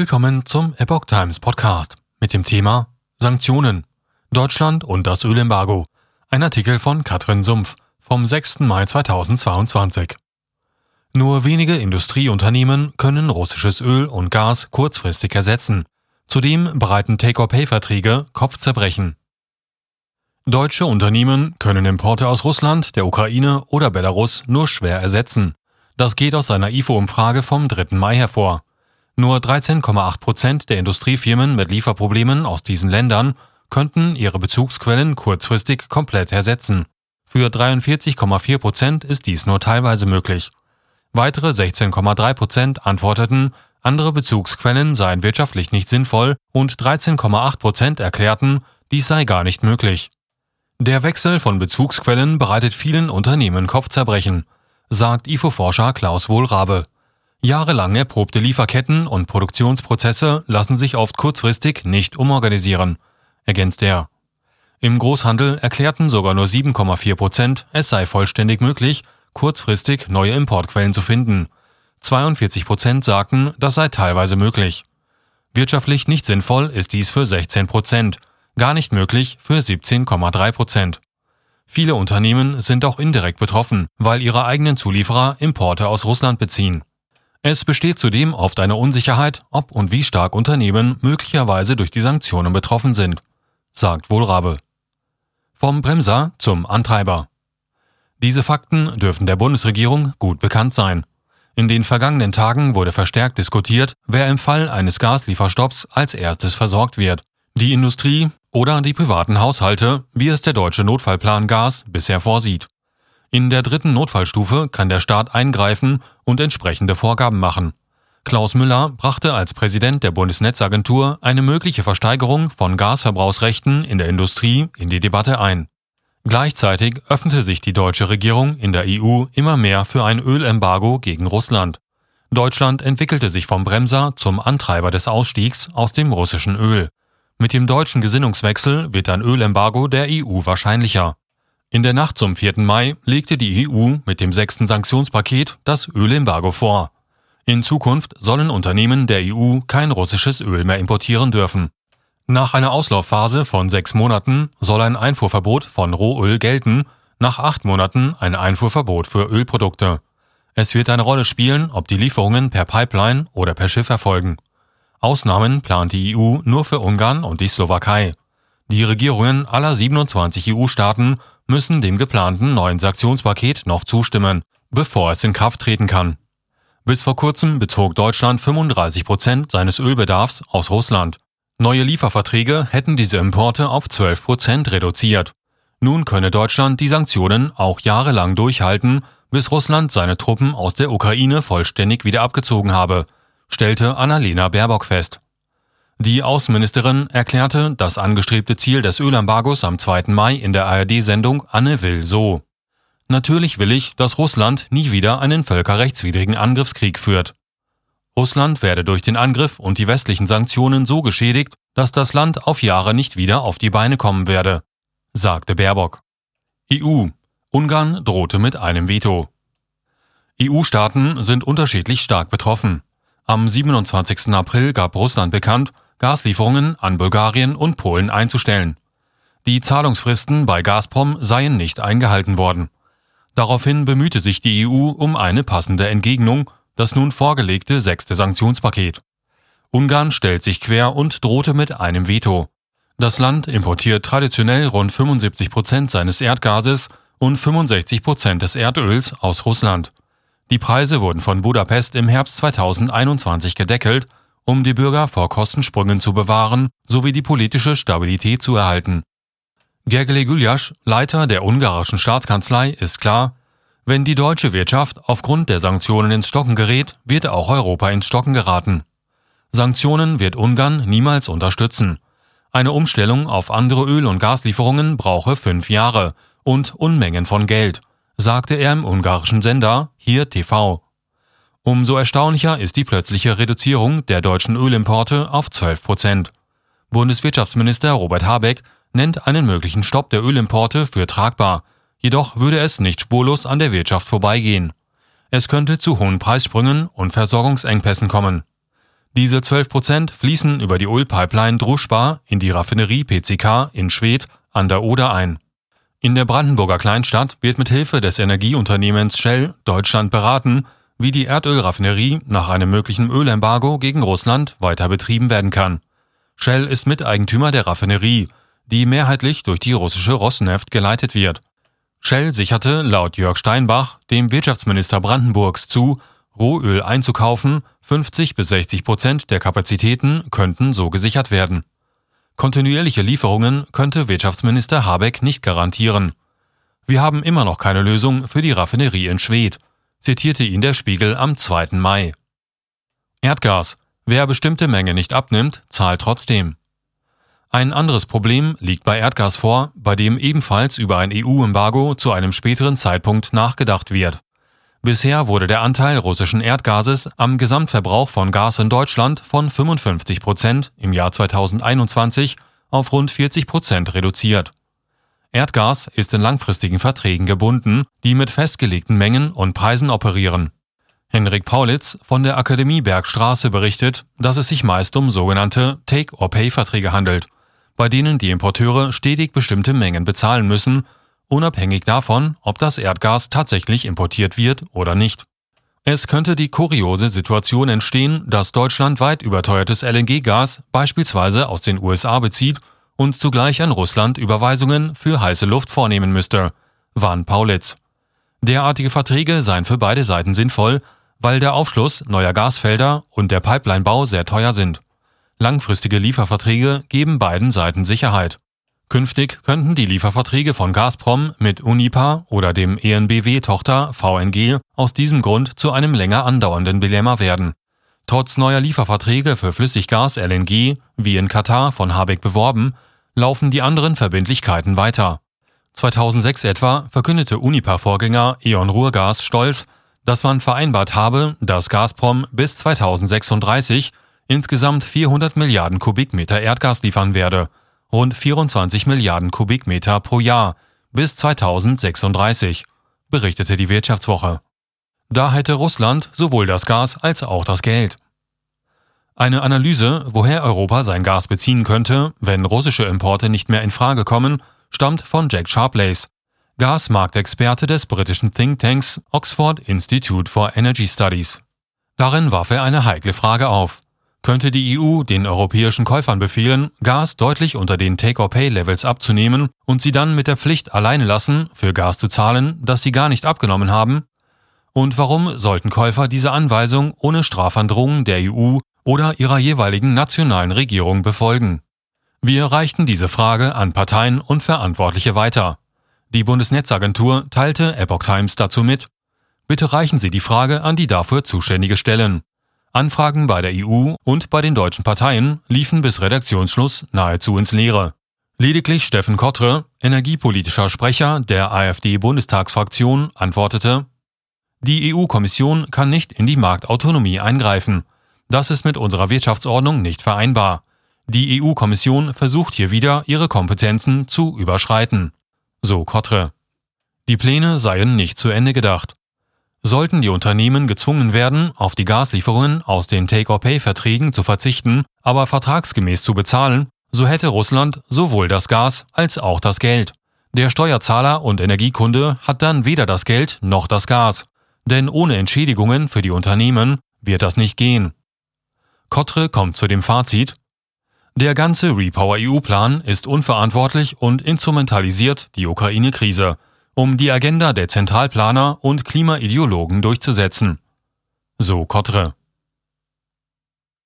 Willkommen zum Epoch Times Podcast mit dem Thema Sanktionen, Deutschland und das Ölembargo. Ein Artikel von Katrin Sumpf vom 6. Mai 2022. Nur wenige Industrieunternehmen können russisches Öl und Gas kurzfristig ersetzen. Zudem bereiten Take-or-Pay-Verträge Kopfzerbrechen. Deutsche Unternehmen können Importe aus Russland, der Ukraine oder Belarus nur schwer ersetzen. Das geht aus einer IFO-Umfrage vom 3. Mai hervor. Nur 13,8 Prozent der Industriefirmen mit Lieferproblemen aus diesen Ländern könnten ihre Bezugsquellen kurzfristig komplett ersetzen. Für 43,4 Prozent ist dies nur teilweise möglich. Weitere 16,3 Prozent antworteten, andere Bezugsquellen seien wirtschaftlich nicht sinnvoll und 13,8 Prozent erklärten, dies sei gar nicht möglich. Der Wechsel von Bezugsquellen bereitet vielen Unternehmen Kopfzerbrechen, sagt IFO-Forscher Klaus Wohlrabe. Jahrelang erprobte Lieferketten und Produktionsprozesse lassen sich oft kurzfristig nicht umorganisieren, ergänzt er. Im Großhandel erklärten sogar nur 7,4 Prozent, es sei vollständig möglich, kurzfristig neue Importquellen zu finden. 42 Prozent sagten, das sei teilweise möglich. Wirtschaftlich nicht sinnvoll ist dies für 16 Prozent, gar nicht möglich für 17,3 Prozent. Viele Unternehmen sind auch indirekt betroffen, weil ihre eigenen Zulieferer Importe aus Russland beziehen. Es besteht zudem oft eine Unsicherheit, ob und wie stark Unternehmen möglicherweise durch die Sanktionen betroffen sind, sagt Wohlrabe. Vom Bremser zum Antreiber. Diese Fakten dürfen der Bundesregierung gut bekannt sein. In den vergangenen Tagen wurde verstärkt diskutiert, wer im Fall eines Gaslieferstopps als erstes versorgt wird. Die Industrie oder die privaten Haushalte, wie es der deutsche Notfallplan Gas bisher vorsieht. In der dritten Notfallstufe kann der Staat eingreifen und entsprechende Vorgaben machen. Klaus Müller brachte als Präsident der Bundesnetzagentur eine mögliche Versteigerung von Gasverbrauchsrechten in der Industrie in die Debatte ein. Gleichzeitig öffnete sich die deutsche Regierung in der EU immer mehr für ein Ölembargo gegen Russland. Deutschland entwickelte sich vom Bremser zum Antreiber des Ausstiegs aus dem russischen Öl. Mit dem deutschen Gesinnungswechsel wird ein Ölembargo der EU wahrscheinlicher. In der Nacht zum 4. Mai legte die EU mit dem sechsten Sanktionspaket das Ölembargo vor. In Zukunft sollen Unternehmen der EU kein russisches Öl mehr importieren dürfen. Nach einer Auslaufphase von sechs Monaten soll ein Einfuhrverbot von Rohöl gelten, nach acht Monaten ein Einfuhrverbot für Ölprodukte. Es wird eine Rolle spielen, ob die Lieferungen per Pipeline oder per Schiff erfolgen. Ausnahmen plant die EU nur für Ungarn und die Slowakei. Die Regierungen aller 27 EU-Staaten müssen dem geplanten neuen Sanktionspaket noch zustimmen, bevor es in Kraft treten kann. Bis vor kurzem bezog Deutschland 35 Prozent seines Ölbedarfs aus Russland. Neue Lieferverträge hätten diese Importe auf 12 Prozent reduziert. Nun könne Deutschland die Sanktionen auch jahrelang durchhalten, bis Russland seine Truppen aus der Ukraine vollständig wieder abgezogen habe, stellte Annalena Baerbock fest. Die Außenministerin erklärte das angestrebte Ziel des Ölembargos am 2. Mai in der ARD-Sendung Anne Will so. Natürlich will ich, dass Russland nie wieder einen völkerrechtswidrigen Angriffskrieg führt. Russland werde durch den Angriff und die westlichen Sanktionen so geschädigt, dass das Land auf Jahre nicht wieder auf die Beine kommen werde, sagte Baerbock. EU. Ungarn drohte mit einem Veto. EU-Staaten sind unterschiedlich stark betroffen. Am 27. April gab Russland bekannt, Gaslieferungen an Bulgarien und Polen einzustellen. Die Zahlungsfristen bei Gazprom seien nicht eingehalten worden. Daraufhin bemühte sich die EU um eine passende Entgegnung, das nun vorgelegte sechste Sanktionspaket. Ungarn stellt sich quer und drohte mit einem Veto. Das Land importiert traditionell rund 75 Prozent seines Erdgases und 65 Prozent des Erdöls aus Russland. Die Preise wurden von Budapest im Herbst 2021 gedeckelt um die Bürger vor Kostensprüngen zu bewahren sowie die politische Stabilität zu erhalten. Gergely Güljasch, Leiter der ungarischen Staatskanzlei, ist klar, wenn die deutsche Wirtschaft aufgrund der Sanktionen ins Stocken gerät, wird auch Europa ins Stocken geraten. Sanktionen wird Ungarn niemals unterstützen. Eine Umstellung auf andere Öl- und Gaslieferungen brauche fünf Jahre und Unmengen von Geld, sagte er im ungarischen Sender, hier TV. Umso erstaunlicher ist die plötzliche Reduzierung der deutschen Ölimporte auf 12 Prozent. Bundeswirtschaftsminister Robert Habeck nennt einen möglichen Stopp der Ölimporte für tragbar, jedoch würde es nicht spurlos an der Wirtschaft vorbeigehen. Es könnte zu hohen Preissprüngen und Versorgungsengpässen kommen. Diese 12 Prozent fließen über die Ölpipeline Druschba in die Raffinerie PCK in Schwedt an der Oder ein. In der Brandenburger Kleinstadt wird mit Hilfe des Energieunternehmens Shell Deutschland beraten, wie die Erdölraffinerie nach einem möglichen Ölembargo gegen Russland weiter betrieben werden kann. Shell ist Miteigentümer der Raffinerie, die mehrheitlich durch die russische Rosneft geleitet wird. Shell sicherte laut Jörg Steinbach, dem Wirtschaftsminister Brandenburgs, zu, Rohöl einzukaufen, 50 bis 60 Prozent der Kapazitäten könnten so gesichert werden. Kontinuierliche Lieferungen könnte Wirtschaftsminister Habeck nicht garantieren. Wir haben immer noch keine Lösung für die Raffinerie in Schwedt, zitierte ihn der Spiegel am 2. Mai. Erdgas. Wer bestimmte Menge nicht abnimmt, zahlt trotzdem. Ein anderes Problem liegt bei Erdgas vor, bei dem ebenfalls über ein EU-Embargo zu einem späteren Zeitpunkt nachgedacht wird. Bisher wurde der Anteil russischen Erdgases am Gesamtverbrauch von Gas in Deutschland von 55 Prozent im Jahr 2021 auf rund 40 Prozent reduziert. Erdgas ist in langfristigen Verträgen gebunden, die mit festgelegten Mengen und Preisen operieren. Henrik Paulitz von der Akademie Bergstraße berichtet, dass es sich meist um sogenannte Take-or-Pay-Verträge handelt, bei denen die Importeure stetig bestimmte Mengen bezahlen müssen unabhängig davon, ob das Erdgas tatsächlich importiert wird oder nicht. Es könnte die kuriose Situation entstehen, dass Deutschland weit überteuertes LNG-Gas beispielsweise aus den USA bezieht und zugleich an Russland Überweisungen für heiße Luft vornehmen müsste, warnt Paulitz. Derartige Verträge seien für beide Seiten sinnvoll, weil der Aufschluss neuer Gasfelder und der Pipelinebau sehr teuer sind. Langfristige Lieferverträge geben beiden Seiten Sicherheit. Künftig könnten die Lieferverträge von Gazprom mit Unipa oder dem ENBW-Tochter VNG aus diesem Grund zu einem länger andauernden Dilemma werden. Trotz neuer Lieferverträge für Flüssiggas LNG, wie in Katar von Habeck beworben, laufen die anderen Verbindlichkeiten weiter. 2006 etwa verkündete Unipa-Vorgänger E.ON Ruhrgas stolz, dass man vereinbart habe, dass Gazprom bis 2036 insgesamt 400 Milliarden Kubikmeter Erdgas liefern werde – rund 24 Milliarden Kubikmeter pro Jahr bis 2036, berichtete die Wirtschaftswoche. Da hätte Russland sowohl das Gas als auch das Geld. Eine Analyse, woher Europa sein Gas beziehen könnte, wenn russische Importe nicht mehr in Frage kommen, stammt von Jack Sharplace, Gasmarktexperte des britischen Thinktanks Oxford Institute for Energy Studies. Darin warf er eine heikle Frage auf könnte die EU den europäischen Käufern befehlen, Gas deutlich unter den Take-or-Pay-Levels abzunehmen und sie dann mit der Pflicht alleine lassen, für Gas zu zahlen, das sie gar nicht abgenommen haben? Und warum sollten Käufer diese Anweisung ohne Strafandrohung der EU oder ihrer jeweiligen nationalen Regierung befolgen? Wir reichten diese Frage an Parteien und Verantwortliche weiter. Die Bundesnetzagentur teilte Epoch Times dazu mit. Bitte reichen Sie die Frage an die dafür zuständige Stellen. Anfragen bei der EU und bei den deutschen Parteien liefen bis Redaktionsschluss nahezu ins Leere. Lediglich Steffen Kottre, energiepolitischer Sprecher der AfD-Bundestagsfraktion, antwortete, die EU-Kommission kann nicht in die Marktautonomie eingreifen. Das ist mit unserer Wirtschaftsordnung nicht vereinbar. Die EU-Kommission versucht hier wieder, ihre Kompetenzen zu überschreiten. So Kottre. Die Pläne seien nicht zu Ende gedacht. Sollten die Unternehmen gezwungen werden, auf die Gaslieferungen aus den Take-or-Pay-Verträgen zu verzichten, aber vertragsgemäß zu bezahlen, so hätte Russland sowohl das Gas als auch das Geld. Der Steuerzahler und Energiekunde hat dann weder das Geld noch das Gas. Denn ohne Entschädigungen für die Unternehmen wird das nicht gehen. Kotre kommt zu dem Fazit, der ganze Repower EU-Plan ist unverantwortlich und instrumentalisiert die Ukraine-Krise um die Agenda der Zentralplaner und Klimaideologen durchzusetzen. So Kotre.